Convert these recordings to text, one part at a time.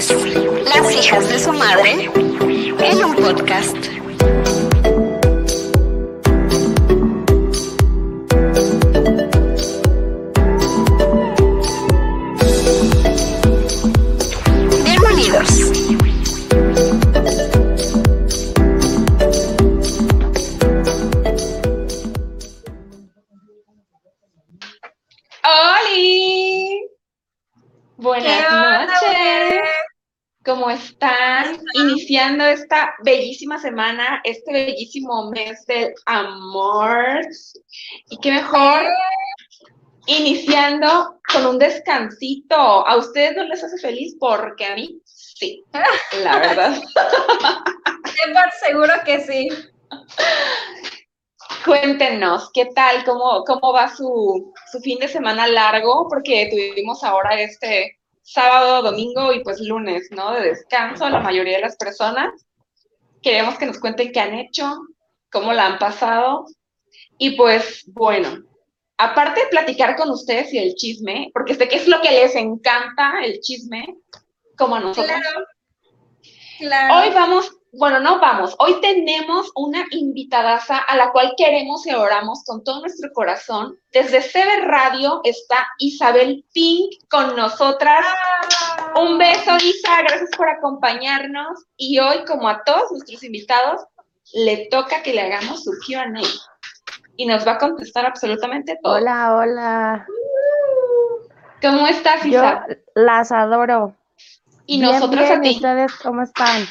Las hijas de su madre en un podcast. Iniciando esta bellísima semana, este bellísimo mes del amor. Y qué mejor iniciando con un descansito. ¿A ustedes no les hace feliz? Porque a mí sí, la verdad. Seguro que sí. Cuéntenos, ¿qué tal? ¿Cómo, cómo va su, su fin de semana largo? Porque tuvimos ahora este sábado, domingo y pues lunes, ¿no? De descanso, la mayoría de las personas. Queremos que nos cuenten qué han hecho, cómo la han pasado. Y pues, bueno, aparte de platicar con ustedes y el chisme, porque sé que es lo que les encanta, el chisme, como a nosotros. Claro. Claro. Hoy vamos, bueno, no vamos, hoy tenemos una invitadaza a la cual queremos y oramos con todo nuestro corazón. Desde CB Radio está Isabel Pink con nosotras. Ah. Un beso, Isa, gracias por acompañarnos. Y hoy, como a todos nuestros invitados, le toca que le hagamos su QA. Y nos va a contestar absolutamente todo. Hola, hola. ¿Cómo estás, Yo Isa? las adoro. y Bien, nosotros bien, a ti. ¿Ustedes cómo están?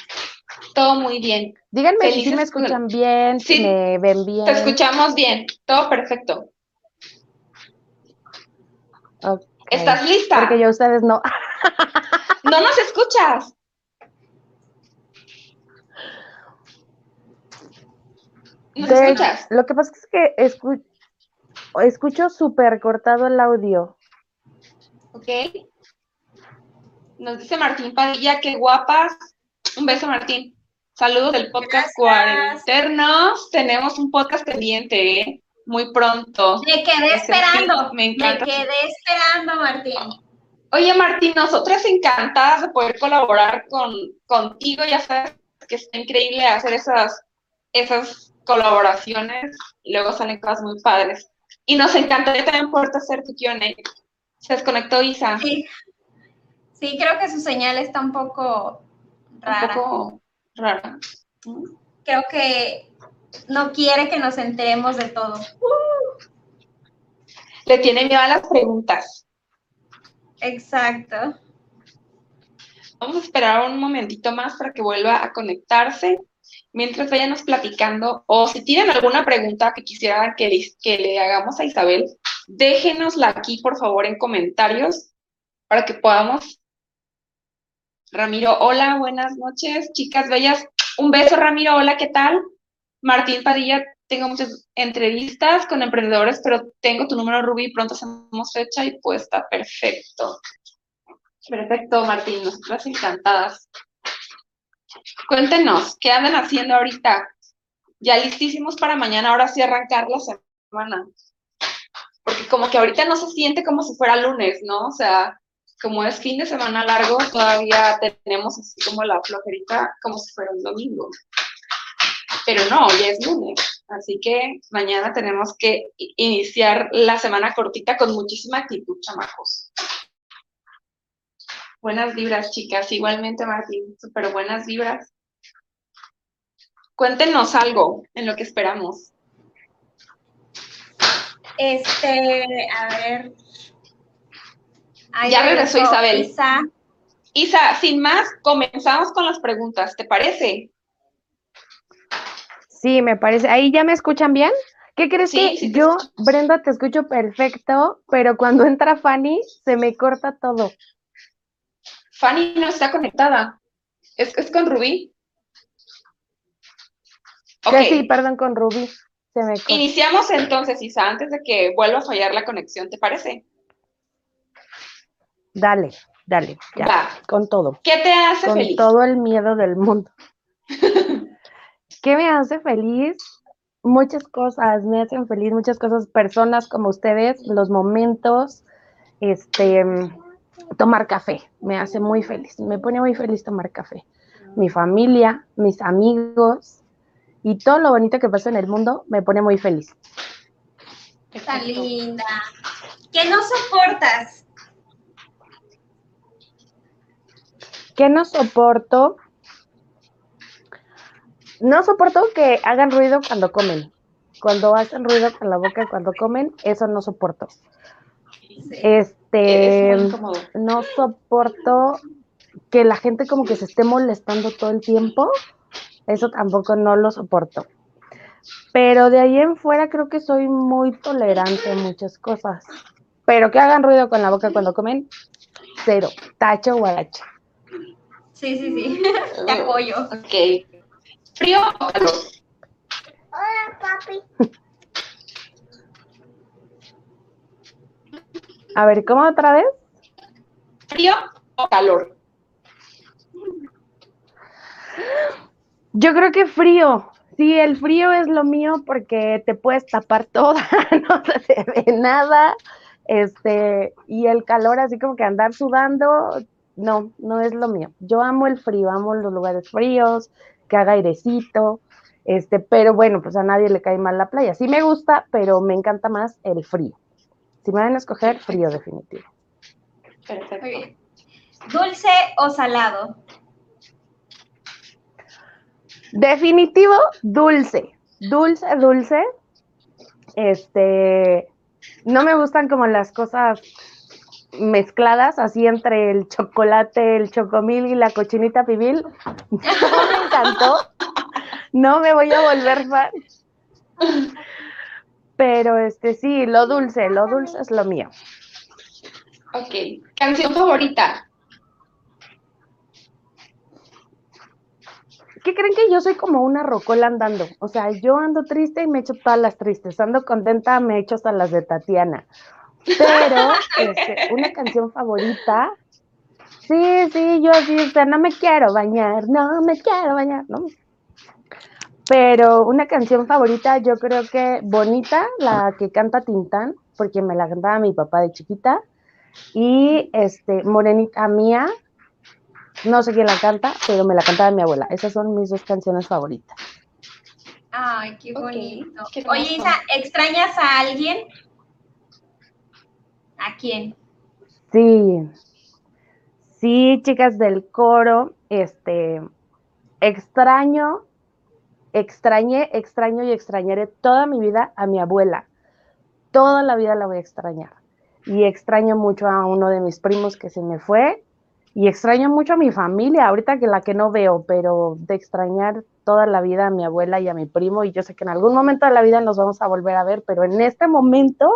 Todo muy bien. Díganme si me escuchan bien, si me ven bien. Te escuchamos bien. Todo perfecto. Ok, ¿Estás lista? Porque yo ustedes no. No nos escuchas. ¿Nos De- escuchas? Lo que pasa es que escu- escucho súper cortado el audio. Ok. Nos dice Martín Padilla, qué guapas. Un beso, Martín. Saludos del podcast Gracias. Cuarenternos. Tenemos un podcast pendiente, ¿eh? Muy pronto. Me quedé Ese esperando. me Me, encanta. quedé esperando, Martín. Oye, Martín, nosotras encantadas de poder colaborar con, contigo. Ya sabes que está increíble hacer esas, esas colaboraciones y luego salen cosas muy padres. Y nos encantaría también poder hacer tu Q&A. Se desconectó Isa. Sí. Sí, creo que su señal está un poco Un rara. poco rara. Creo que no quiere que nos enteremos de todo. Le tiene miedo a las preguntas. Exacto. Vamos a esperar un momentito más para que vuelva a conectarse. Mientras vayanos platicando, o si tienen alguna pregunta que quisieran que le, que le hagamos a Isabel, déjenosla aquí, por favor, en comentarios para que podamos. Ramiro, hola, buenas noches, chicas bellas. Un beso, Ramiro, hola, ¿qué tal? Martín Padilla, tengo muchas entrevistas con emprendedores, pero tengo tu número, Ruby, pronto hacemos fecha y pues está perfecto. Perfecto, Martín, nosotras encantadas. Cuéntenos, ¿qué andan haciendo ahorita? Ya listísimos para mañana, ahora sí arrancar la semana. Porque como que ahorita no se siente como si fuera lunes, ¿no? O sea, como es fin de semana largo, todavía tenemos así como la flojerita como si fuera un domingo. Pero no, ya es lunes. Así que mañana tenemos que iniciar la semana cortita con muchísima actitud, chamacos. Buenas vibras, chicas. Igualmente, Martín, súper buenas vibras. Cuéntenos algo en lo que esperamos. Este, a ver. Ahí Ya regresó Isabel. Isa. Isa, sin más, comenzamos con las preguntas, ¿te parece? Sí, me parece. ¿Ahí ya me escuchan bien? ¿Qué crees Sí, que sí yo. Brenda, te escucho perfecto, pero cuando entra Fanny se me corta todo? Fanny no está conectada. ¿Es, es con Rubí? Ok, Que sí, perdón, con Rubí. Se me corta. iniciamos entonces, Isa, antes de que vuelva a fallar la conexión, ¿te parece? Dale, dale, ya, Va. con todo. ¿Qué te hace con feliz? todo el miedo del mundo. ¿Qué me hace feliz? Muchas cosas, me hacen feliz muchas cosas, personas como ustedes, los momentos, este, tomar café, me hace muy feliz, me pone muy feliz tomar café. Mi familia, mis amigos y todo lo bonito que pasa en el mundo me pone muy feliz. Está linda. ¿Qué no soportas? ¿Qué no soporto? No soporto que hagan ruido cuando comen. Cuando hacen ruido con la boca cuando comen, eso no soporto. Este, no soporto que la gente como que se esté molestando todo el tiempo. Eso tampoco no lo soporto. Pero de ahí en fuera creo que soy muy tolerante en muchas cosas. Pero que hagan ruido con la boca cuando comen, cero. Tacho guaracha. Sí, sí, sí. Te apoyo. Ok. ¿Frío o calor? A ver, ¿cómo otra vez? ¿Frío o calor? Yo creo que frío. Sí, el frío es lo mío porque te puedes tapar toda, no se te ve nada. Este, y el calor, así como que andar sudando, no, no es lo mío. Yo amo el frío, amo los lugares fríos, que haga airecito. Este, pero bueno, pues a nadie le cae mal la playa. Sí me gusta, pero me encanta más el frío. Si me van a escoger, frío definitivo. Perfecto. Muy bien. ¿Dulce o salado? Definitivo, dulce. Dulce, dulce. Este, no me gustan como las cosas mezcladas, así entre el chocolate, el chocomil y la cochinita pibil. No me encantó. No me voy a volver fan. Pero este sí, lo dulce, lo dulce es lo mío. Ok. ¿Canción favorita? ¿Qué creen que yo soy como una rocola andando? O sea, yo ando triste y me echo todas las tristes. Ando contenta, me echo hasta las de Tatiana. Pero este, una canción favorita. Sí, sí, yo así, o sea, no me quiero bañar, no me quiero bañar, ¿no? Pero una canción favorita, yo creo que Bonita, la que canta Tintán, porque me la cantaba mi papá de chiquita. Y este, Morenita Mía, no sé quién la canta, pero me la cantaba mi abuela. Esas son mis dos canciones favoritas. Ay, qué bonito. qué Oye. Isa, ¿extrañas a alguien? ¿A quién? Sí, sí, chicas del coro, este, extraño, extrañé, extraño y extrañaré toda mi vida a mi abuela. Toda la vida la voy a extrañar. Y extraño mucho a uno de mis primos que se me fue. Y extraño mucho a mi familia, ahorita que la que no veo, pero de extrañar toda la vida a mi abuela y a mi primo. Y yo sé que en algún momento de la vida nos vamos a volver a ver, pero en este momento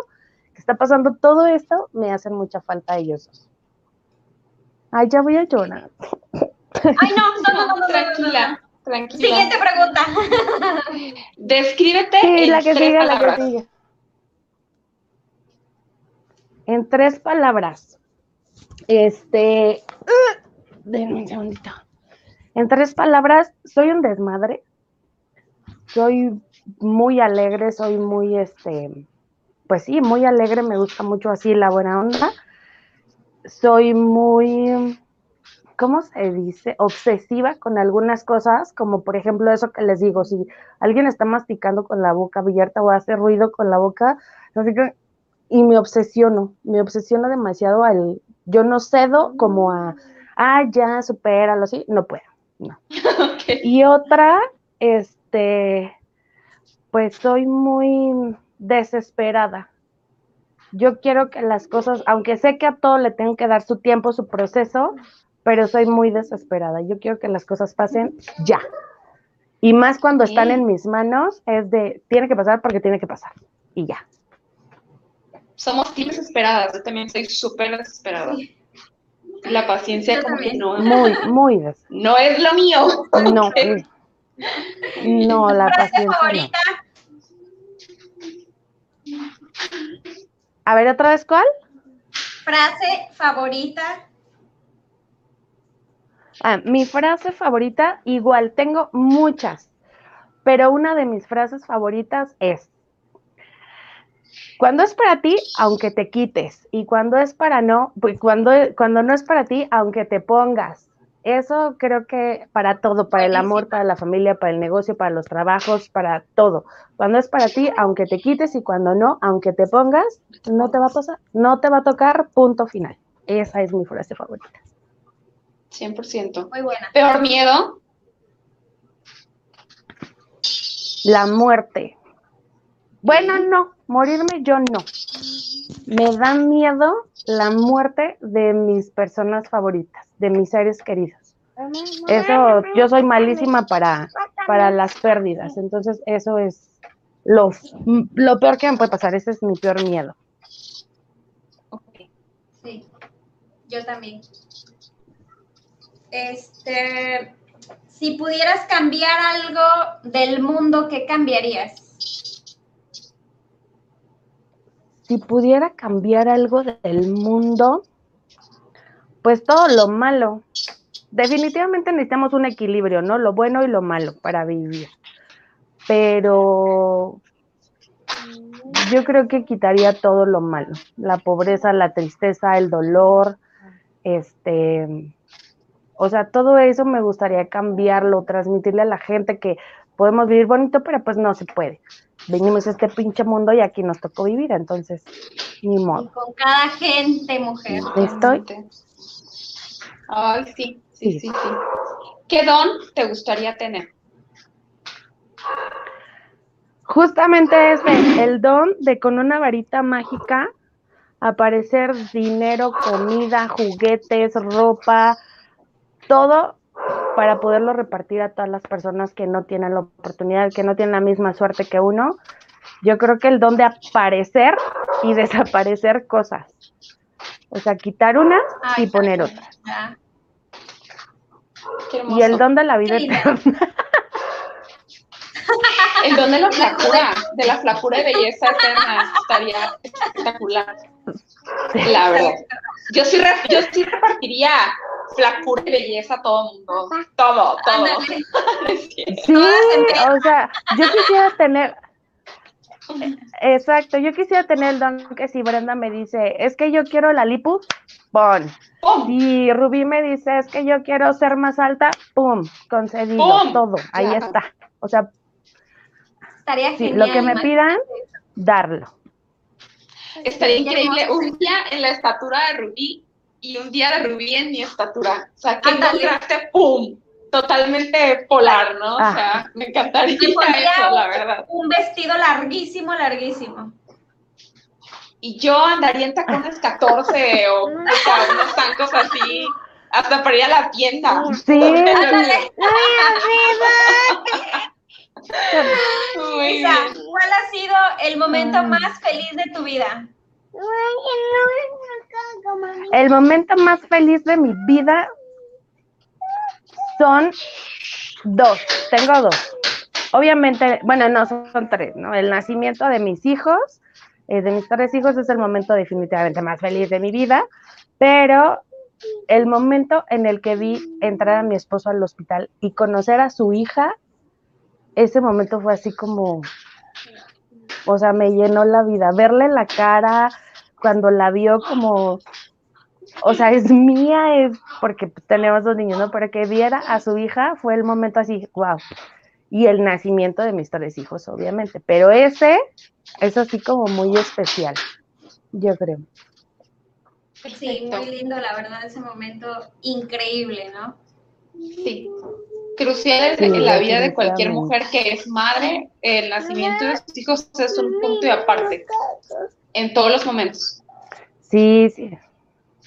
que está pasando todo esto, me hacen mucha falta ellos dos. Ay, ya voy a llorar. Ay, no, no, no, no no, tranquila. Tranquila. Siguiente pregunta. Descríbete. Sí, en la que tres siga, la que siga. En tres palabras. Este. Uh, denme un segundito. En tres palabras, soy un desmadre. Soy muy alegre, soy muy este pues sí, muy alegre, me gusta mucho así la buena onda. Soy muy, ¿cómo se dice? Obsesiva con algunas cosas, como por ejemplo eso que les digo, si alguien está masticando con la boca abierta o hace ruido con la boca, y me obsesiono, me obsesiono demasiado al, yo no cedo como a, ah, ya, supéralo, así, no puedo, no. Y otra, este, pues soy muy desesperada. Yo quiero que las cosas, aunque sé que a todo le tengo que dar su tiempo, su proceso, pero soy muy desesperada. Yo quiero que las cosas pasen ya. Y más cuando están en mis manos, es de, tiene que pasar porque tiene que pasar. Y ya. Somos desesperadas. Yo también soy súper desesperada. La paciencia como que no, Muy, muy des. no es lo mío. No, no, la ¿Frase paciencia no. A ver, otra vez, ¿cuál? Frase favorita. Ah, mi frase favorita, igual, tengo muchas, pero una de mis frases favoritas es, Cuando es para ti, aunque te quites. Y cuando es para no, pues cuando, cuando no es para ti, aunque te pongas. Eso creo que para todo, para el amor, para la familia, para el negocio, para los trabajos, para todo. Cuando es para ti, aunque te quites y cuando no, aunque te pongas, no te va a pasar, no te va a tocar, punto final. Esa es mi frase favorita. 100%. Muy buena. Peor miedo. La muerte. Bueno, no, morirme yo no. Me da miedo la muerte de mis personas favoritas, de mis seres queridos. Eso, yo soy malísima para, para las pérdidas, entonces eso es lo, lo peor que me puede pasar, ese es mi peor miedo. Sí, yo también. Este, si pudieras cambiar algo del mundo, ¿qué cambiarías? Si pudiera cambiar algo del mundo, pues todo lo malo. Definitivamente necesitamos un equilibrio, ¿no? Lo bueno y lo malo para vivir. Pero yo creo que quitaría todo lo malo, la pobreza, la tristeza, el dolor, este, o sea, todo eso me gustaría cambiarlo, transmitirle a la gente que podemos vivir bonito, pero pues no se puede. Venimos a este pinche mundo y aquí nos tocó vivir, entonces, ni Y modo. con cada gente, mujer. Estoy, Ay, sí, sí, Sí. sí, sí. ¿Qué don te gustaría tener? justamente ese, el don de con una varita mágica aparecer dinero, comida, juguetes, ropa, todo para poderlo repartir a todas las personas que no tienen la oportunidad, que no tienen la misma suerte que uno. Yo creo que el don de aparecer y desaparecer cosas. O sea, quitar unas Ay, y poner también, otras. Y el don de la vida eterna. El don de la flacura, de la flacura y belleza eterna, estaría espectacular. La verdad. Yo sí, re- yo sí repartiría flacura y belleza todo el mundo. Todo, todo. Sí, o sea, yo quisiera tener, exacto, yo quisiera tener el don que si Brenda me dice, es que yo quiero la lipus, pon. ¡Pum! Si Rubí me dice, es que yo quiero ser más alta, pum, concedido, ¡Pum! todo, ahí Claro. está. O sea, Estaría sí, genial. lo que me pidan, darlo. Estaría increíble un día en la estatura de Rubí y un día de Rubí en mi estatura. O sea, que Ándale. contraste, ¡pum! Totalmente polar, ¿no? O Ah. sea, me encantaría Me eso, la un- verdad. Un vestido larguísimo, larguísimo. Y yo andaría en tacones 14 o, o sea, unos tancos así, hasta para ir a la tienda. Sí. Muy Isa, bien. ¿cuál ha sido el momento Ay. más feliz de tu vida? El momento más feliz de mi vida son dos, tengo dos. Obviamente, bueno, no, son, tres, ¿no? El nacimiento de mis hijos, eh, de mis tres hijos, es el momento definitivamente más feliz de mi vida, pero el momento en el que vi entrar a mi esposo al hospital y conocer a su hija, ese momento fue así como, o sea, me llenó la vida. Verle la cara cuando la vio como, o sea, es mía, es porque tenemos dos niños, ¿no? Pero que viera a su hija fue el momento así, wow. Y el nacimiento de mis tres hijos, obviamente. Pero ese es así como muy especial, yo creo. Sí, muy lindo, la verdad, ese momento increíble, ¿no? Sí. Crucial Sí, en la vida de cualquier mujer que es madre, el nacimiento de sus hijos es un punto y aparte, en todos los momentos. Sí, sí,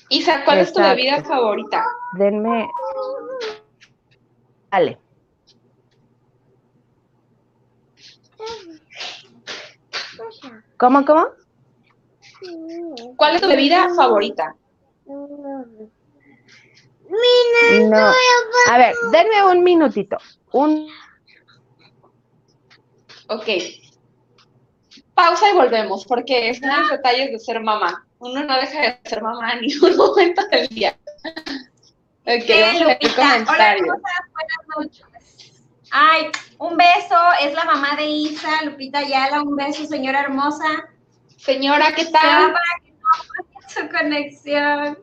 Isa, ¿cuál es tu bebida favorita? denme. Dale. ¿Cómo, cómo? ¿Cuál es tu bebida favorita? No. A ver, denme un minutito. Un. Ok. Pausa y volvemos, porque son los detalles de ser mamá. Uno no deja de ser mamá en ningún momento del día. Ok, Sí, vamos a ver Lupita. Hola, buenas noches. Ay, un beso, es la mamá de Isa, Lupita Ayala, un beso, señora hermosa. Señora, ¿qué tal? para que no su conexión.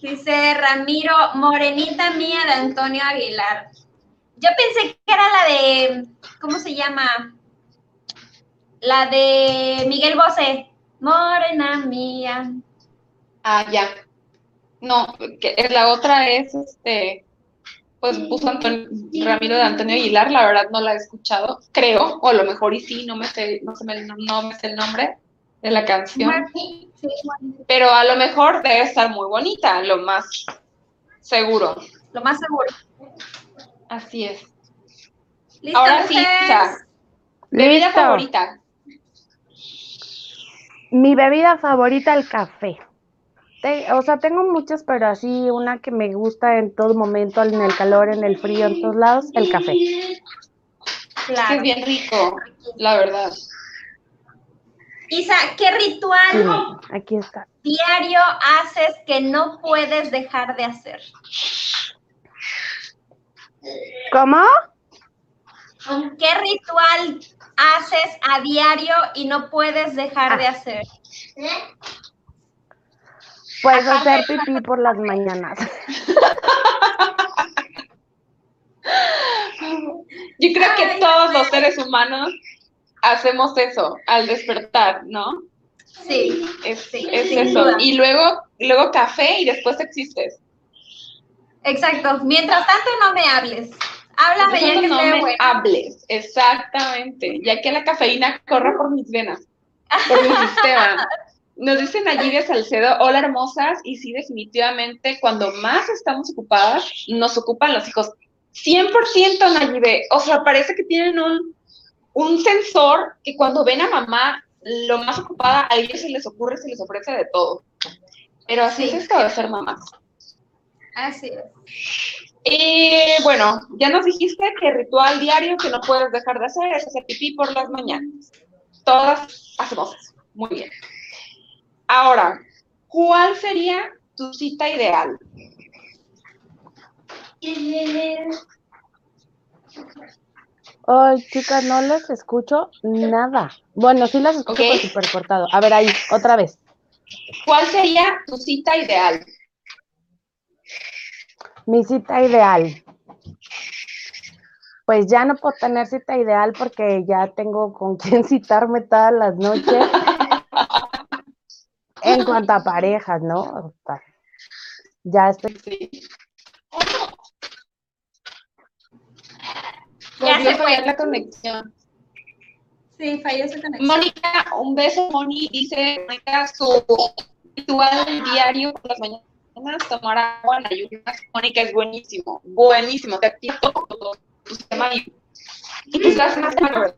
Dice Ramiro, morenita mía de Antonio Aguilar. Yo pensé que era la de, ¿cómo se llama? La de Miguel Bosé. Morena mía. Ah, ya. No, que es- la otra es este, pues puso Antonio, Ramiro de Antonio Aguilar, la verdad no la he escuchado, creo, o a lo mejor y sí, no me sé, no sé me- no me sé el nombre de la canción, Sí, pero a lo mejor debe estar muy bonita, lo más seguro. lo más seguro. Así es. ¿Listo, Ahora sí? Isa, bebida Listo. favorita. Mi bebida favorita, el café. O sea, tengo muchas, pero así una que me gusta en todo momento, en el calor, en el frío, en todos lados, el café. Es bien rico, la verdad. Isa, ¿qué ritual Dime, aquí está. diario haces que no puedes dejar de hacer? ¿Cómo? ¿Qué ritual haces a diario y no puedes dejar de hacer? Pues hacer pipí por las mañanas. Yo creo que todos los seres humanos hacemos eso al despertar, ¿no? Sí, Es, Sí, es eso. duda. Y luego, luego café y después existes. exacto. Mientras tanto, no me hables. Háblame ya que no me bueno. hables, exactamente. Ya que la cafeína corre por mis venas, por mi sistema. Nos dicen allí de Salcedo, hola hermosas, y sí, definitivamente, cuando más estamos ocupadas, nos ocupan los hijos. 100% Nayibe, o sea, parece que tienen un, un sensor que cuando ven a mamá lo más ocupada, a ellos se les ocurre, se les ofrece de todo. Pero así Sí. es esto de ser mamás. Así es. Y bueno, ya nos dijiste que ritual diario que no puedes dejar de hacer es hacer pipí por las mañanas. Todas hacemos eso. Muy bien. Ahora, ¿cuál sería tu cita ideal? Ay, chicas, no les escucho nada. Bueno, sí las escucho, Ok. pero súper cortado. A ver, ahí, otra vez. ¿Cuál sería tu cita ideal? Mi cita ideal. Pues ya no puedo tener cita ideal porque ya tengo con quién citarme todas las noches. En cuanto a parejas, ¿no? O sea, ya estoy. Ya se fue. la conexión. Sí, falló su conexión. Mónica, un beso, Moni. Dice Mónica, su ritual diario por las mañanas, tomar agua en ayunas. Mónica es buenísimo, buenísimo. Te activa todo tu sistema y, das más la verdad.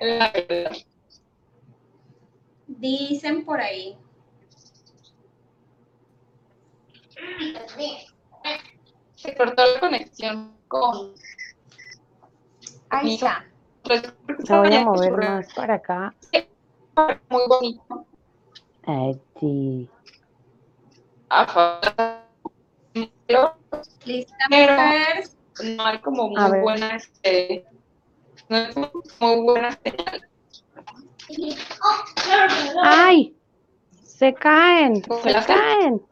La verdad. Dicen por ahí. Se cortó la conexión con. Ahí está. pues, Se voy a mover más para acá. Muy bonito. Lista, Pero- mujeres. no hay como A muy ver. buena este no hay como muy buena señal. ¡Ay! Se caen, se caen.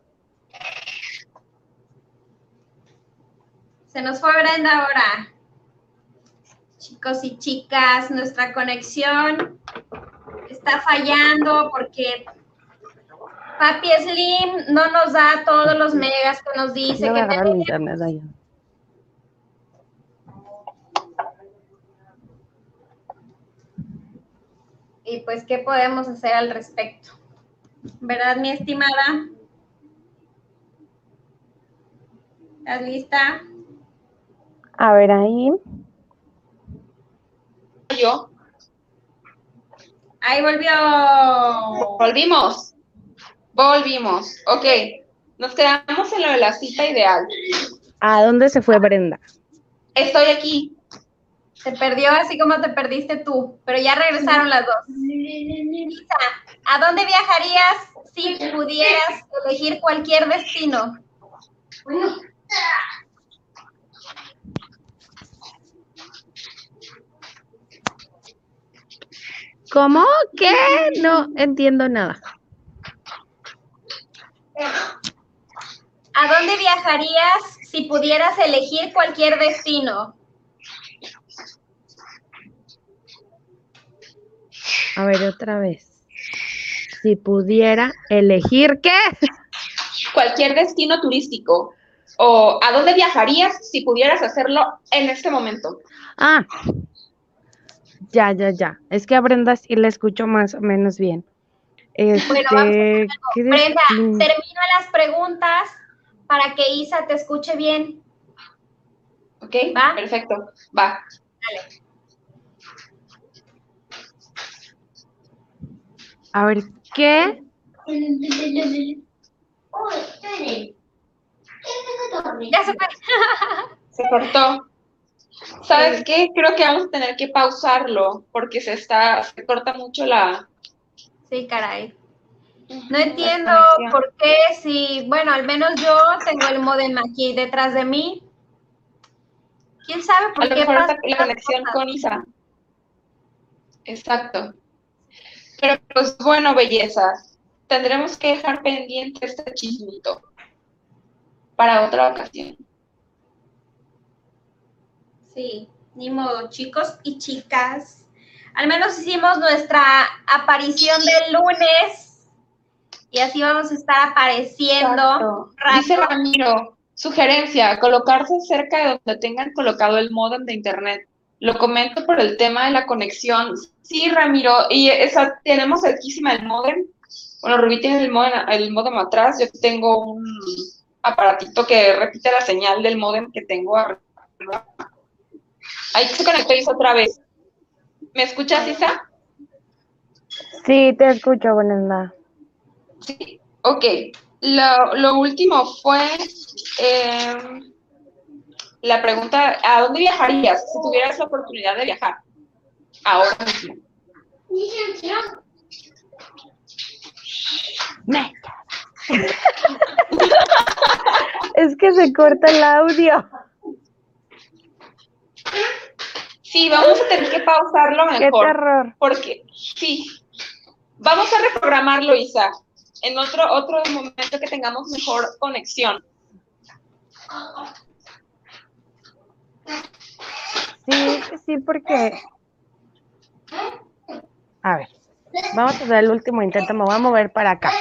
Se nos fue Brenda ahora. Chicos y chicas, nuestra conexión está fallando porque Papi Slim no nos da todos los megas que nos dice que tenemos. internet allá. Y pues, ¿qué podemos hacer al respecto? ¿Verdad, mi estimada? ¿Estás lista? A ver, ahí. Yo, Ahí volvió. volvimos. Volvimos. Ok. Nos quedamos en lo de la cita ideal. ¿A dónde se fue Brenda? Estoy aquí. Se perdió así como te perdiste tú, pero ya regresaron las dos. Lisa, ¿a dónde viajarías si pudieras elegir cualquier destino? ¿Cómo? ¿Qué? No entiendo nada. ¿A dónde viajarías si pudieras elegir cualquier destino? A ver, otra vez. Si pudiera elegir qué. Cualquier destino turístico. ¿O a dónde viajarías si pudieras hacerlo en este momento? Ah, ya, ya, ya. Es que a Brenda sí la escucho más o menos bien. Este, vamos a ¿qué Brenda, termina las preguntas para que Isa te escuche bien. ¿Ok? ¿Va? Perfecto. Va. Dale. A ver, ¿qué? Ya se fue. Se cortó. ¿Sabes qué? Creo que vamos a tener que pausarlo porque se está, se corta mucho la. Sí, caray. No entiendo por qué si, bueno, al menos yo tengo el modem aquí detrás de mí. ¿Quién sabe por A lo qué mejor pasa la conexión cosas? con Isa. Exacto. Pero pues bueno, bellezas. Tendremos que dejar pendiente este chismito para otra ocasión. Sí, ni modo, chicos y chicas. Al menos hicimos nuestra aparición del lunes y así vamos a estar apareciendo. Dice Ramiro, sugerencia, colocarse cerca de donde tengan colocado el modem de internet. Lo comento por el tema de la conexión. Sí, Ramiro, y esa, tenemos cerquísima el modem. Bueno, Rubí tiene el modem, el modem atrás, yo tengo un aparatito que repite la señal del modem que tengo arriba. Ahí se conectó Isa otra vez. ¿Me escuchas, Isa? Sí, te escucho, Brenda. Sí, ok. Lo, lo último fue eh, la pregunta, ¿a dónde viajarías si tuvieras la oportunidad de viajar? Ahora mismo. Es que se corta el audio. Sí, vamos a tener que pausarlo Qué mejor. terror. Porque, sí, vamos a reprogramarlo, Isa, en otro, otro momento que tengamos mejor conexión. Sí, sí, porque. A ver, vamos a hacer el último intento. Me voy a mover para acá.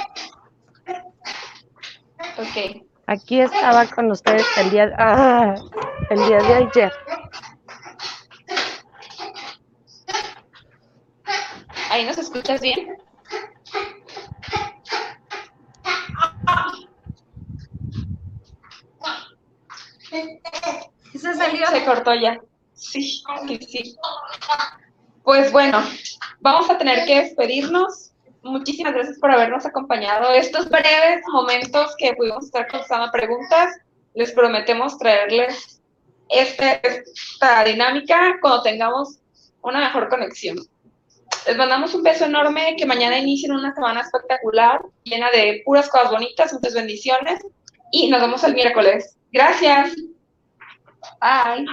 Ok. Aquí estaba con ustedes el día, ah, el día de ayer. ¿Ahí nos escuchas bien? Se salió. Se cortó ya. Sí, sí, sí. Pues bueno, vamos a tener que despedirnos. Muchísimas gracias por habernos acompañado. Estos breves momentos que pudimos estar contestando preguntas, les prometemos traerles este, esta dinámica cuando tengamos una mejor conexión. Les mandamos un beso enorme, que mañana inicien una semana espectacular, llena de puras cosas bonitas, muchas bendiciones, y nos vemos el miércoles. Gracias. Bye.